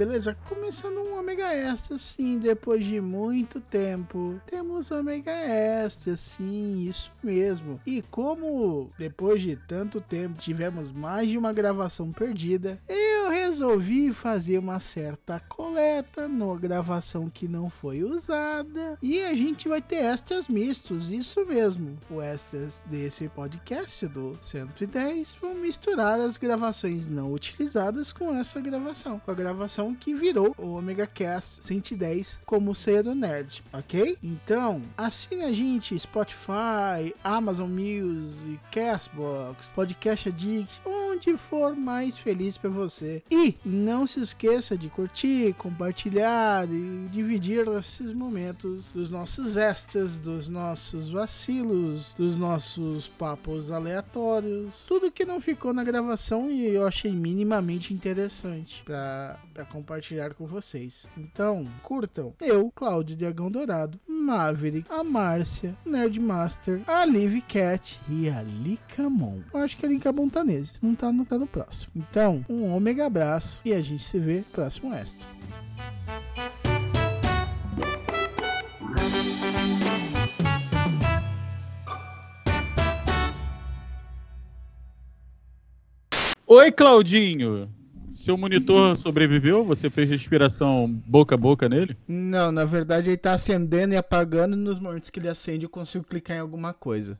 Beleza? Começando um Ômega Extra, sim, depois de muito tempo. Temos Ômega Extra, sim, isso mesmo. E como depois de tanto tempo tivemos mais de uma gravação perdida, eu resolvi fazer uma certa coleta na gravação que não foi usada. E a gente vai ter extras mistos, isso mesmo. O extras desse podcast do 110 vão misturar as gravações não utilizadas com essa gravação. Com a gravação que virou o Omega Cast 110 como ser o nerd, ok? Então, assine a gente Spotify, Amazon Music, Castbox, Podcast Addict, onde for mais feliz para você. E não se esqueça de curtir, compartilhar e dividir esses momentos dos nossos extras, dos nossos vacilos, dos nossos papos aleatórios, tudo que não ficou na gravação e eu achei minimamente interessante para compartilhar com vocês. Então, curtam. Eu, Cláudio Diagão Dourado, Maverick, a Márcia, Nerdmaster, a Liv Cat e a Licamon. Eu acho que a Licamon tá nesse, não tá no, tá no próximo. Então, um ômega abraço e a gente se vê no próximo extra. Oi, Claudinho. Seu monitor sobreviveu? Você fez respiração boca a boca nele? Não, na verdade ele tá acendendo e apagando e nos momentos que ele acende eu consigo clicar em alguma coisa.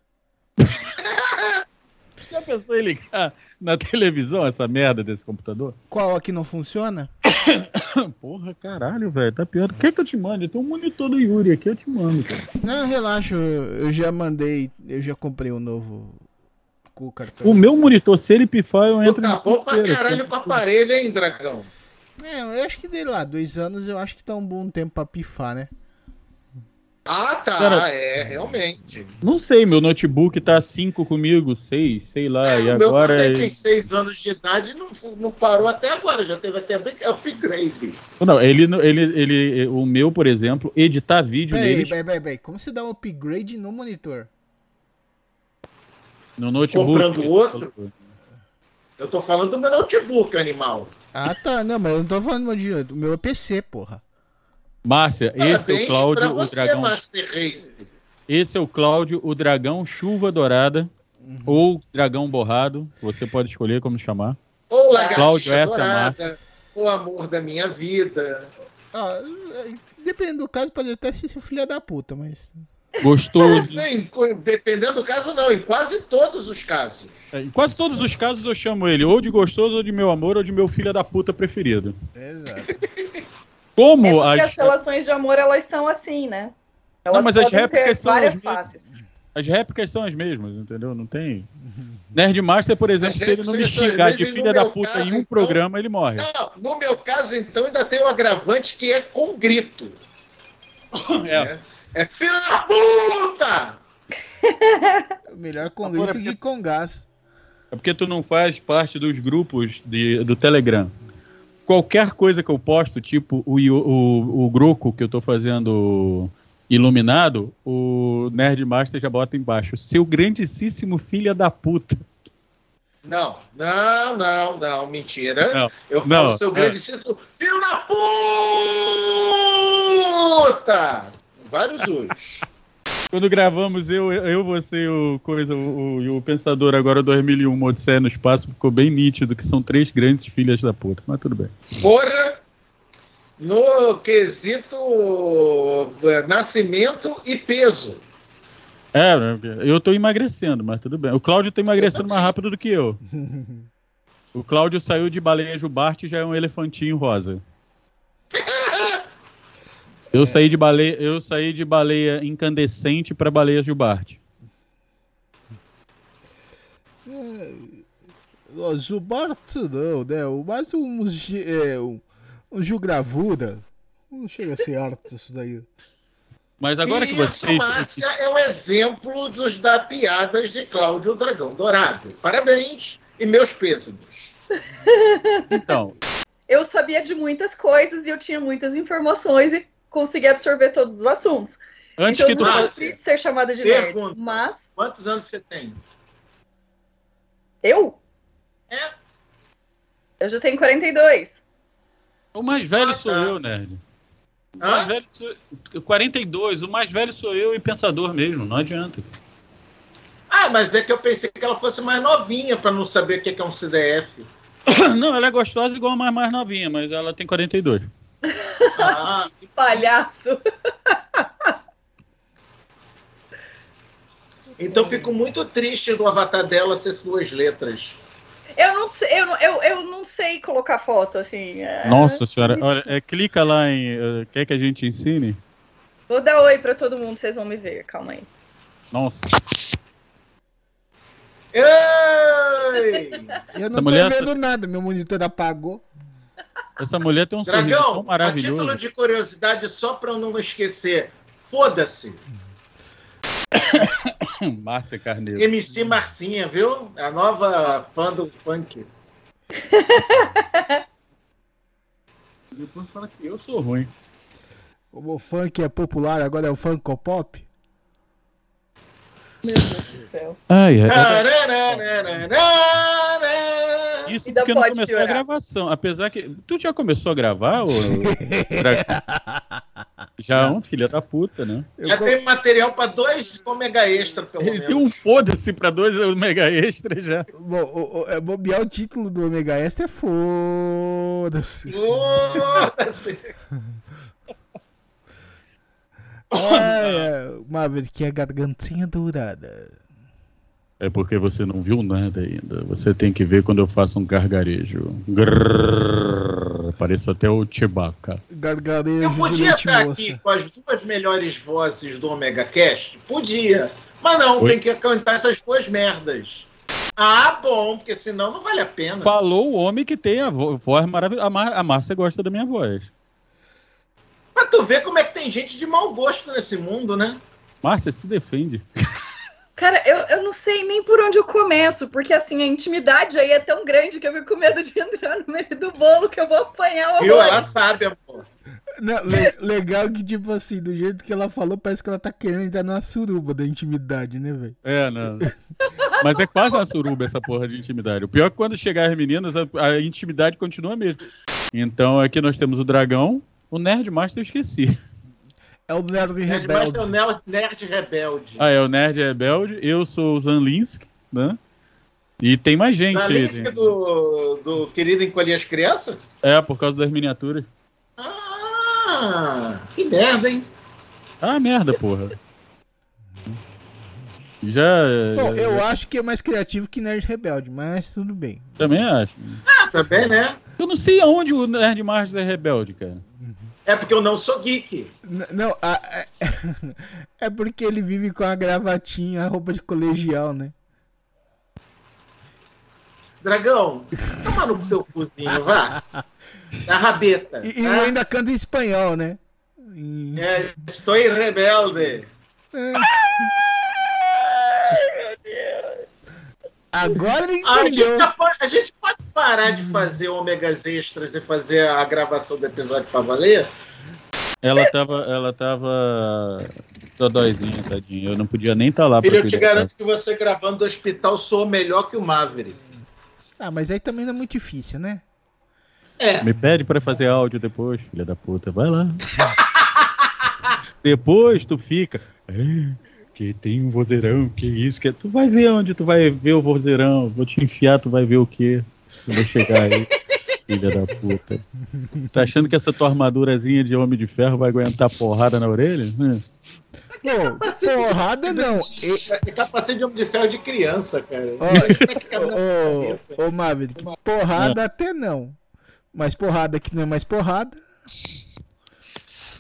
Já pensou em ligar na televisão essa merda desse computador? Qual aqui não funciona? Porra, caralho, velho. Tá pior. Quer que eu te mande? Tem um monitor do Yuri aqui, eu te mando, cara. Não, relaxa, eu eu já mandei, eu já comprei um novo com o cartão. O meu monitor, se ele pifar, eu Tu entro acabou pra desespero. caralho com o aparelho, hein, dragão? É, eu acho que dei lá, dois anos eu acho que tá um bom tempo pra pifar, né? Ah, tá. Cara- é, realmente. Não sei, meu notebook tá 5 comigo, 6, sei lá, É, e o meu agora. também é- tem seis anos de idade e não, não parou até agora. Já teve até bem- upgrade. Não, ele, ele, ele, o meu, por exemplo, editar vídeo Peraí, nele peraí, peraí, peraí, como você dá um upgrade no monitor? No notebook. Comprando outro? Eu tô falando do meu notebook, animal. Ah tá, não, mas eu não tô falando de do meu é PC, porra. Márcia, esse é o Cláudio, pra o você, dragão. Master Race. Esse é o Cláudio, o dragão chuva dourada. Uhum. Ou dragão borrado, você pode escolher como chamar. Cláudio, lagartixa essa é dourada. O amor da minha vida. Ah, dependendo do caso, pode até ser seu filho da puta, mas. Gostoso. Em- dependendo do caso, não. Em quase todos os casos. É, Em quase todos os casos eu chamo ele ou de gostoso, ou de meu amor, ou de meu filho da puta preferido. Exato. Como É as, as relações de amor, elas são assim, né? Elas mas as réplicas ter são várias as mesmas. faces. as réplicas são as mesmas, entendeu? Não tem. Nerdmaster, por exemplo, se ele não me xingar de filha da puta caso, em um então- programa, ele morre. Não, no meu caso, então, ainda tem o agravante que é com grito. É. É filho da puta! Melhor com grito que com gás. É porque tu não faz parte dos grupos de, do Telegram. Qualquer coisa que eu posto, tipo o, o, o Groco que eu tô fazendo iluminado, o Nerdmaster já bota embaixo. Seu grandíssimo filha da puta. Não, não, não, não, mentira. Não, Eu falo não, seu é. grandíssimo filho da puta! Vários os. Quando gravamos eu, eu você, o coisa, o, o, e o Pensador agora 2001, uma Odisseia no espaço, ficou bem nítido que são três grandes filhas da puta. Mas tudo bem. Porra! No quesito eh, nascimento e peso. É, eu tô emagrecendo, mas tudo bem. O Cláudio tá emagrecendo mais rápido do que eu. O Cláudio saiu de baleia jubarte e já é um elefantinho rosa. Eu saí de baleia, eu saí de baleia incandescente para baleia jubarte. Ó, Zubartsu não, né? O- Mais um, é, um, um Gilgravura. Não chega a ser arte isso daí. Mas agora que e vocês. Márcia é o exemplo dos da piadas de Cláudio Dragão Dourado. Parabéns e meus pêsames. Então, Eu sabia de muitas coisas e eu tinha muitas informações e consegui absorver todos os assuntos. antes então que eu tu. não de ser chamada de nerd. pergunta. Mas Quantos anos você tem? eu? É. Eu já tenho 42. O mais velho Ah, sou tá. eu, nerd. O mais Hã? velho sou 42, o mais velho sou eu e pensador mesmo, não adianta. Ah, mas é que eu pensei que ela fosse mais novinha para não saber o que é um CDF. Não, ela é gostosa igual a mais, mais novinha, mas ela tem 42. Ah, Palhaço. então fico muito triste do avatar dela ser duas letras. Eu não sei, eu, eu, eu não sei colocar foto, assim. é- Nossa senhora, olha, é, clica lá em. eh, quer que a gente ensine? Vou dar oi pra todo mundo, vocês vão me ver. Calma aí. Nossa. Ei! Eu não mulher- tô vendo nada, meu monitor apagou. Essa mulher tem um Dragão, a maravilhoso. título de curiosidade, só para eu não esquecer, foda-se. Márcia Carneiro. MC Marcinha, viu? A nova fã do funk. Depois fala que eu sou ruim. Como o funk é popular, agora é o funkopop. Meu Deus do céu. Ai, ai. Isso Ainda porque não pode começou piorar. a gravação. Apesar que. Tu já começou a gravar? Dra- já é um filho da puta, né? Eu Já co- tem material para dois ômega extra, pelo Ele menos. tem um foda-se pra dois mega extra já. Bom, o, o, é, bobear o título do Omega Extra é foda-se. Foda-se. É, Maverick, é gargantinha dourada. É porque você não viu nada ainda. Você tem que ver quando eu faço um gargarejo. Grrrr, pareço até o Chewbacca. Gargarejo Eu podia estar moça. aqui com as duas melhores vozes do Omega Cast? Podia. Mas não, Oi? tem que cantar essas duas merdas. Ah, bom, porque senão não vale a pena. Falou o homem que tem a vo- voz maravilhosa. A, Mar a Márcia gosta da minha voz. Pra tu ver como é que tem gente de mau gosto nesse mundo, né? Márcia se defende. Cara, eu, eu não sei nem por onde eu começo, porque assim, a intimidade aí é tão grande que eu fico com medo de entrar no meio do bolo que eu vou apanhar o horror. Ela sabe, amor. Não, le- legal que, tipo assim, do jeito que ela falou, parece que ela tá querendo entrar na suruba da intimidade, né, velho? É, não. Mas é quase uma suruba essa porra de intimidade. O pior é que quando chegar as meninas, a, a intimidade continua mesmo. Então aqui nós temos o dragão, o Nerd Master eu esqueci. É o Nerd É Rebelde. ter o nerd, nerd rebelde. Ah, é o Nerd Rebelde, eu sou o Zanlinsk, né? E tem mais gente. Zalisca né? do, do Querido Encolher as Crianças? É, por causa das miniaturas. Ah, que merda, hein? Ah, merda, porra. Já, Bom, já- eu acho que é mais criativo que Nerd Rebelde, mas tudo bem. também acho. Ah, também, né? Eu não sei aonde o Nerd Master é rebelde, cara. É porque eu não sou geek. N- não, a- é, é porque ele vive com a gravatinha, a roupa de colegial, né? Dragão, toma no teu cozinho, vá. Da rabeta. E, tá? ainda canta em espanhol, né? É, estou rebelde. É. Agora ele A gente, entendeu. pode, a gente pode parar de fazer ômegas extras e fazer a gravação do episódio pra valer? Ela tava, ela tava dodóizinha, tadinha. Eu não podia nem estar lá Filho, eu te garanto que você gravando do hospital soa melhor que o Maverick. Ah, mas aí também não é muito difícil, né? É. Me pede pra fazer áudio depois, filha da puta. Vai lá. depois tu fica. "É, que tem um vozeirão, que isso, que. Tu vai ver onde tu vai ver o vozeirão. Vou te enfiar, tu vai ver o quê? Eu vou chegar aí. Filha da puta. Tá achando que essa tua armadurazinha de homem de ferro vai aguentar porrada na orelha? Hum. Pô, porrada não. E- É capacete de homem de ferro de criança, cara. É Ô, ô, ô, Maverick, porrada até não. Mas porrada que não é mais porrada.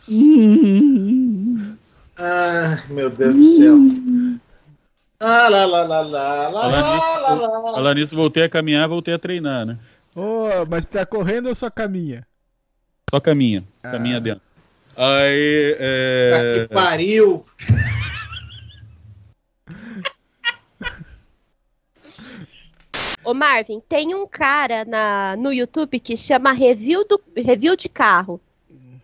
Ah, meu Deus do céu. Ah, lá, lá, lá, lá, lá, Falar lá, nisso, lá, lá. Falar nisso, voltei a caminhar, voltei a treinar, né? Ô, mas tá correndo ou só caminha? Só caminha. Ah. Caminha dentro. Aí. É... que pariu. Ô Marvin, tem um cara na, no YouTube que chama Review, do, review de Carro.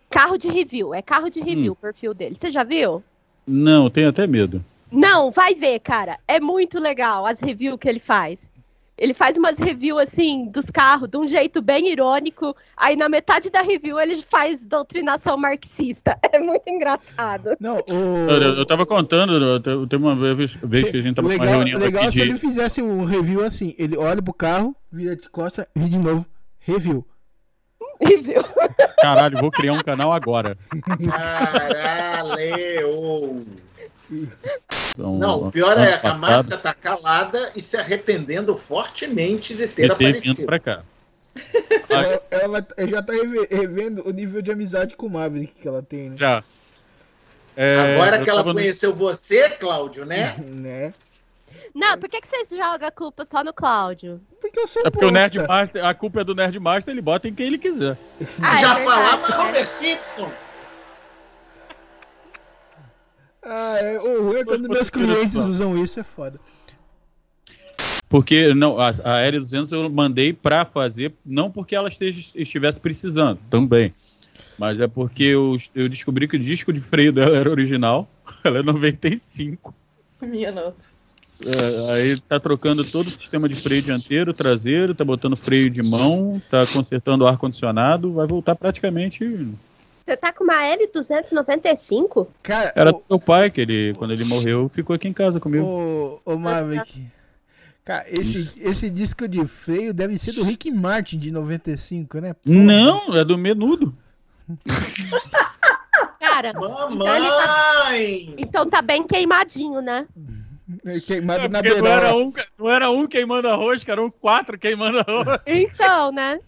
Carro de review, é carro de review o perfil dele. Você já viu? Não, tenho até medo. Não, vai ver, cara. É muito legal as reviews que ele faz. Ele faz umas reviews assim dos carros de um jeito bem irônico. Aí na metade da review ele faz doutrinação marxista. É muito engraçado. Não, Eu, eu, eu o. tava contando, eu te- teve uma vez, vez que a gente tava legal reunião legal aqui se de. ele fizesse um review assim. Ele olha pro carro, vira de costa, vira de novo. Review. Review. Caralho, vou criar um canal agora. Caralho. Então, Não, o pior é a Márcia tá calada e se arrependendo fortemente de ter ter aparecido. pra cá. Ela, ela já tá reve- revendo o nível de amizade com o Maverick que ela tem, né? Já. É, Agora que ela tava no- conheceu você, Cláudio, né? né? Não, por que, que vocês jogam a culpa só no Cláudio? Porque eu sou É porque o bosta. Nerdmaster, a culpa é do Nerdmaster, ele bota em quem ele quiser. Ah, é Já verdade, falava né? Homer Simpson. Ah, é, o ruim é quando meus clientes usam isso, é foda. Porque não, a, a L200 eu mandei pra fazer, não porque ela esteja, estivesse precisando, também. Mas é porque eu, eu descobri que o disco de freio dela era original, ela é 95. Minha nossa. É, aí tá trocando todo o sistema de freio dianteiro, traseiro, tá botando freio de mão, tá consertando o ar-condicionado, vai voltar praticamente. Você tá com uma L295? Cara, Era o, do meu pai, que ele, quando ele morreu, ficou aqui em casa comigo. o, o Maverick. Cara, esse, esse disco de freio deve ser do Rick Martin de 95, né? Porra. Não, é do menudo. Cara, Mamãe! então tá bem queimadinho, né? É Queimado É, na porque não era, um, não era um queimando arroz, que eram quatro queimando arroz. Então, né?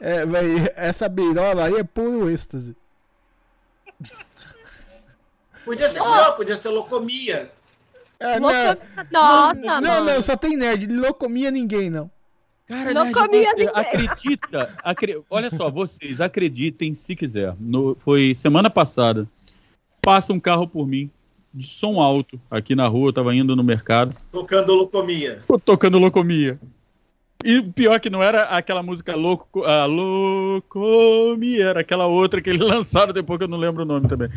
É, véi, essa beirola aí é puro êxtase. Podia ser pior, podia ser locomia. É, não, Louca- Nossa, não, mano. não, só tem nerd. Ele não comia ninguém, não. Cara, Não Nerd comia ninguém. acredita, acre- olha só, vocês acreditem se quiser. No- foi semana passada. Passa um carro por mim, de som alto, aqui na rua, eu tava indo no mercado, Tocando locomia. tô tocando locomia. E o pior que não era aquela música louco, a locomia, era aquela outra que eles lançaram depois que eu não lembro o nome também.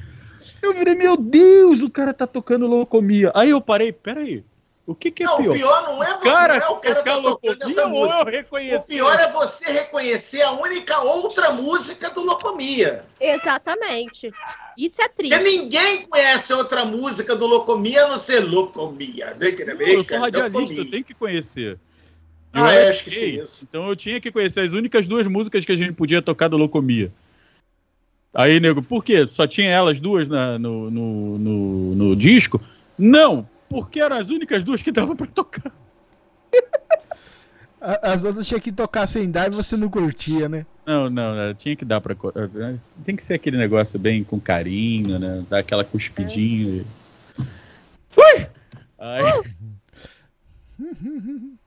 Eu virei, meu Deus, o cara tá tocando locomia. Aí eu parei, peraí, o que que é Não, pior? o pior não é, Cara, não é o cara tá tocando essa ou música. eu O reconhecer? pior é você reconhecer a única outra música do Locomia. Exatamente. Isso é Porque triste. ninguém conhece outra música do Locomia a não ser Locomia. Não, eu sou radialista, eu tenho que conhecer. Eu Ah, é, acho que sim, isso. Então eu tinha que conhecer as únicas duas músicas que a gente podia tocar do Locomia. Aí, nego, por quê? Só tinha elas duas na- no, no, no, no disco? Não, porque eram as únicas duas que dava pra tocar. As outras tinha que tocar sem dar e você não curtia, né? Não, não, né, tinha que dar pra. Tem que ser aquele negócio bem com carinho, né? Dar aquela cuspidinha. e- Ui! Aí,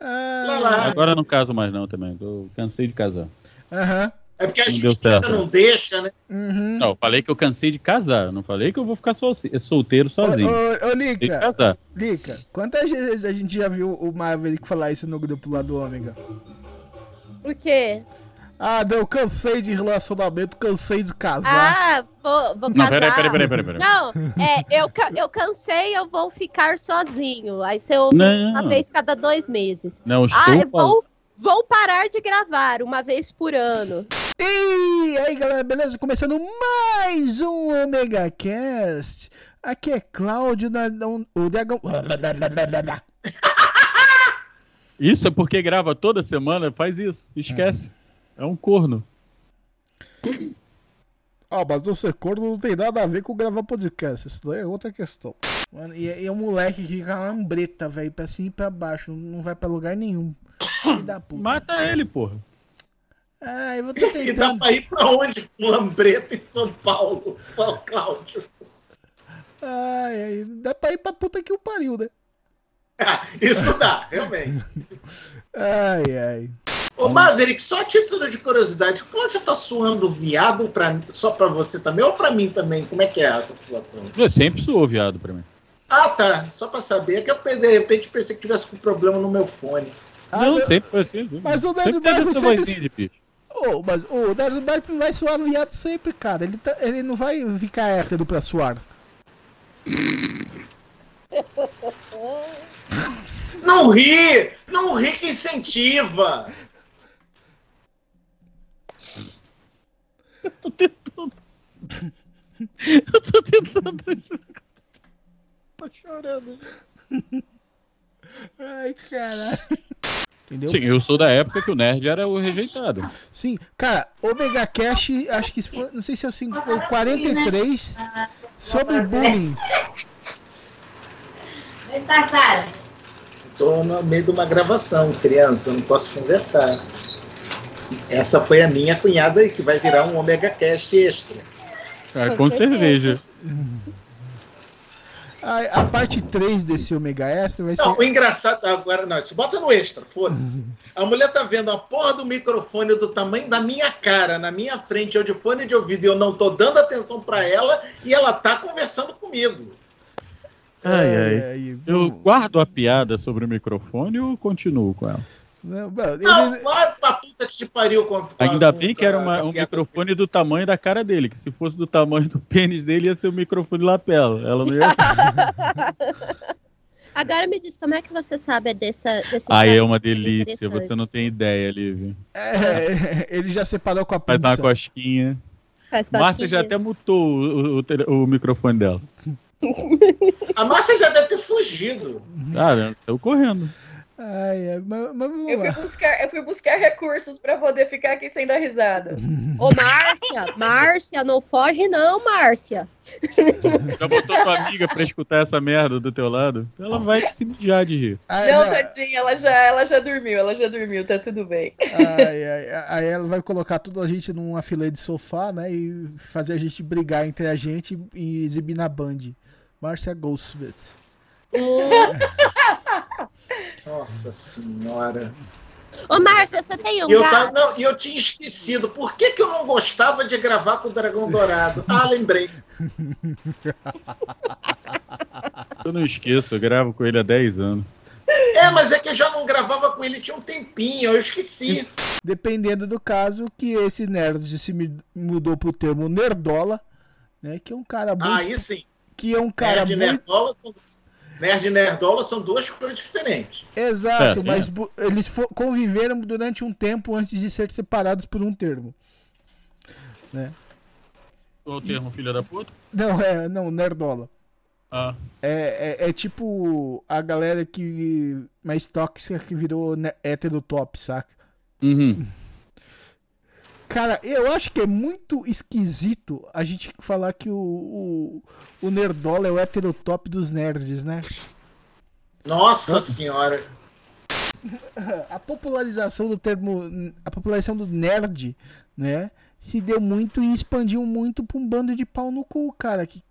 Ah, lá. agora eu não caso mais, não, também. Eu cansei de casar. Aham. É porque a Não justiça não deixa, né? Uhum. Não, eu falei que eu cansei de casar. Não falei que eu vou ficar solce- solteiro sozinho. Ô, ô, ô, Tem que Lica, casar. Lica, quantas vezes a gente já viu o Maverick falar isso no grupo lá do Ômega? Por quê? Ah, não, eu cansei de relacionamento, cansei de casar. Ah, vou, vou Não, casar. peraí, peraí, peraí, peraí. peraí. Não, é, eu, eu cansei, eu vou ficar sozinho. Aí você ouve Não. uma vez cada dois meses. Não, estou Ah, vou, vou parar de gravar uma vez por ano. E aí, galera, beleza? Começando mais um Omega Cast. Aqui é Cláudio, na, não- o Dragão. Isso é porque grava toda semana, faz isso. Esquece. É um corno. Ah, mas o ser corno não tem nada a ver com gravar podcast. Isso daí é outra questão. Mano, e, e é um moleque que fica lambreta, velho, pra cima e pra baixo. Não vai pra lugar nenhum. Mata ele, porra. Ah, eu vou tô E dá tentando. pra ir pra onde com Lambreta em São Paulo? Ó, Cláudio. Ai, ai, dá pra ir pra puta que o pariu, né? Isso dá, realmente. Ai, ai. Ô, Maverick, só a título de curiosidade, o Cláudio tá suando viado pra, só pra você também ou pra mim também? Como é que é essa situação? Eu sempre sou viado pra mim. Ah, tá. Só pra saber. É que eu de repente pensei que tivesse com problema no meu fone. Ah, não, meu- sempre foi assim. viu? Mas o Nerd sempre Bible essa sempre- Ô, mas o Bible vai suar viado sempre, cara. Ele, tá- ele não vai ficar hétero pra suar. Não ri! Não ri que incentiva! tô tentando. Eu tô tentando. Tô chorando. Ai, caralho. Entendeu? Sim, eu sou da época que o nerd era o rejeitado. Sim, cara, Omega Cash, acho que foi, não sei se é o, cinco- o 43 sobre bullying. Oi, passada. Tô no meio de uma gravação, criança, eu não posso conversar. Essa foi a minha cunhada aí, que vai virar um Omega Cast extra. Ah, Com com certeza. cerveja. A, a parte 3 desse Omega Extra vai ser. Não, o engraçado. Agora não, isso bota no extra, foda-se. A mulher tá vendo a porra do microfone do tamanho da minha cara, na minha frente, eu de fone de ouvido, e eu não tô dando atenção pra ela, e ela tá conversando comigo. Ai, ai. Eu guardo a piada sobre o microfone ou continuo com ela? Não, ele- vai pra puta que te pariu Ainda bem que era uma- um microfone do tamanho da cara dele, que se fosse do tamanho do pênis dele ia ser o microfone lapela. Ela não ia. Agora me diz, como é que você sabe dessa, desse Aí site é uma delícia, você não tem ideia, Lívia. é, ele já separou com a Faz uma pinça. cosquinha. Faz Márcia já até mutou o, o o microfone dela. A Márcia já deve ter fugido. Ah, né? saiu correndo. Ai, ai, mas, mas Eu fui buscar, eu fui buscar recursos pra poder ficar aqui sem dar risada. Ô, Márcia, Márcia, não foge não, Márcia. Já botou tua amiga pra escutar essa merda do teu lado? Ela vai se mijar de rir. Ai, Não, não, tadinha, ela já, ela já dormiu, ela já dormiu, tá tudo bem. ai, ai, aí ela vai colocar toda a gente numa fileira de sofá, né? E fazer a gente brigar entre a gente e exibir na Band. Márcia Goldsmith. Nossa senhora. Ô, Márcia, você tem um E eu, gato? tava, não, e eu tinha esquecido. Por que, que eu não gostava de gravar com o Dragão Dourado? Ah, lembrei. Eu não esqueço, eu gravo com ele há 10 anos. É, mas é que eu já não gravava com ele tinha um tempinho, eu esqueci. Dependendo do caso, que esse nerd se mudou pro termo nerdola, né? Que é um cara muito. Aí sim. que é um cara Nerd muito. Nerdola, Nerd e Nerdola são duas coisas diferentes. Exato, É, mas bu- eles conviveram durante um tempo antes de ser separados por um termo. Qual o termo, filha da puta? Não, é, não, nerdola. Ah, É, é, é tipo a galera que mais tóxica que virou ne- hétero top, saca? uhum. Cara, eu acho que é muito esquisito a gente falar que o, o, o nerdola é o hétero top dos nerds, né? Nossa senhora. A popularização do termo, a popularização do nerd, né? Se deu muito e expandiu muito pra um bando de pau no cu, cara, que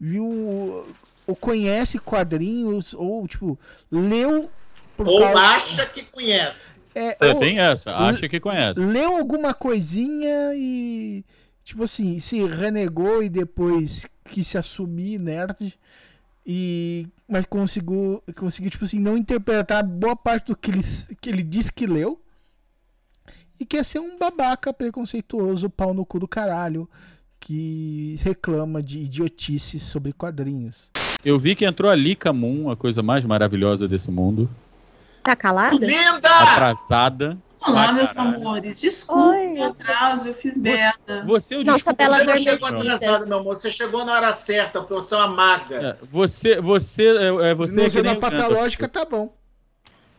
viu ou conhece quadrinhos ou tipo leu Ou causa- acha que conhece. É, É, tem essa, acha que conhece. leu alguma coisinha e tipo assim se renegou e depois quis se assumir nerd e mas conseguiu conseguiu tipo assim não interpretar boa parte do que ele que ele disse que leu e quer ser um babaca preconceituoso pau no cu do caralho que reclama de idiotices sobre quadrinhos Eu vi que entrou a Lika Moon, a coisa mais maravilhosa desse mundo. Tá calada? Linda! Atrasada. Olá, meus caralho. amores. Desculpa Oi. o atraso, eu fiz beta. Você, eu Nossa, desculpa, Bela Você não chegou atrasado, meu amor. Você chegou na hora certa, porque você é uma maga. É, você, você, é, é, você é não que sendo nem a o Gandalf. patológica tá bom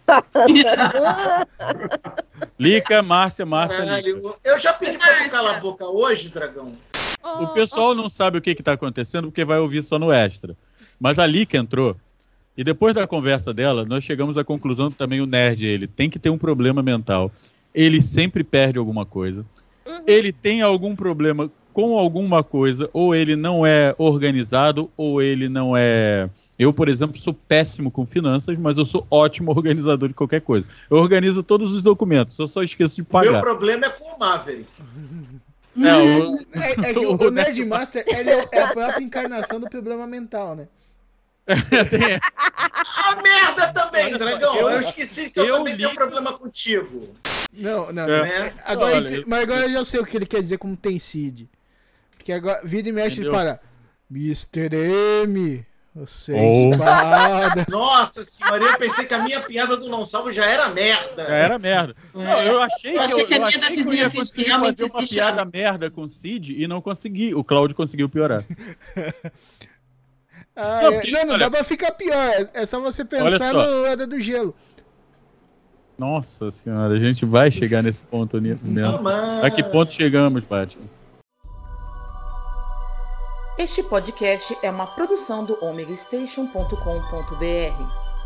Lica, Márcia, Márcia, Lica. Caralho, eu já pedi pra tu calar a boca hoje, dragão. O pessoal não sabe o que está acontecendo porque vai ouvir só no extra. Mas a Lika entrou. E depois da conversa dela, nós chegamos à conclusão que também o nerd, ele tem que ter um problema mental. Ele sempre perde alguma coisa. Uhum. Ele tem algum problema com alguma coisa, ou ele não é organizado, ou ele não é Eu, por exemplo, sou péssimo com finanças, mas eu sou ótimo organizador de qualquer coisa. Eu organizo todos os documentos, eu só esqueço de Meu pagar. problema é com o Maverick. É, o- É, é que o, o Nerdmaster ele é, é a própria encarnação do problema mental, né? A merda também, Dragão. Eu, eu- esqueci que eu, eu também li- tenho problema contigo. Não, não. É. Né? Agora, Olha, mas agora eu já sei o que ele quer dizer como tem Cid. Porque agora, vira e mexe, ele Entendeu? para. Mr. M, você é Oh. espada. Nossa senhora, eu pensei que a minha piada do não salvo já era merda. Já era merda. Não, eu achei que Eu achei eu, que a eu minha achei que eu ia conseguir fazer uma piada chama. merda com o Cid e não consegui. O Cláudio conseguiu piorar. Ah, Não, é- porque, não, não olha- dá pra ficar pior. É, é só você pensar só. no do Gelo. Nossa senhora, a gente vai chegar nesse ponto Não, mesmo. mas... A que ponto chegamos, Fátima? Este podcast é uma produção do omegastation.com.br.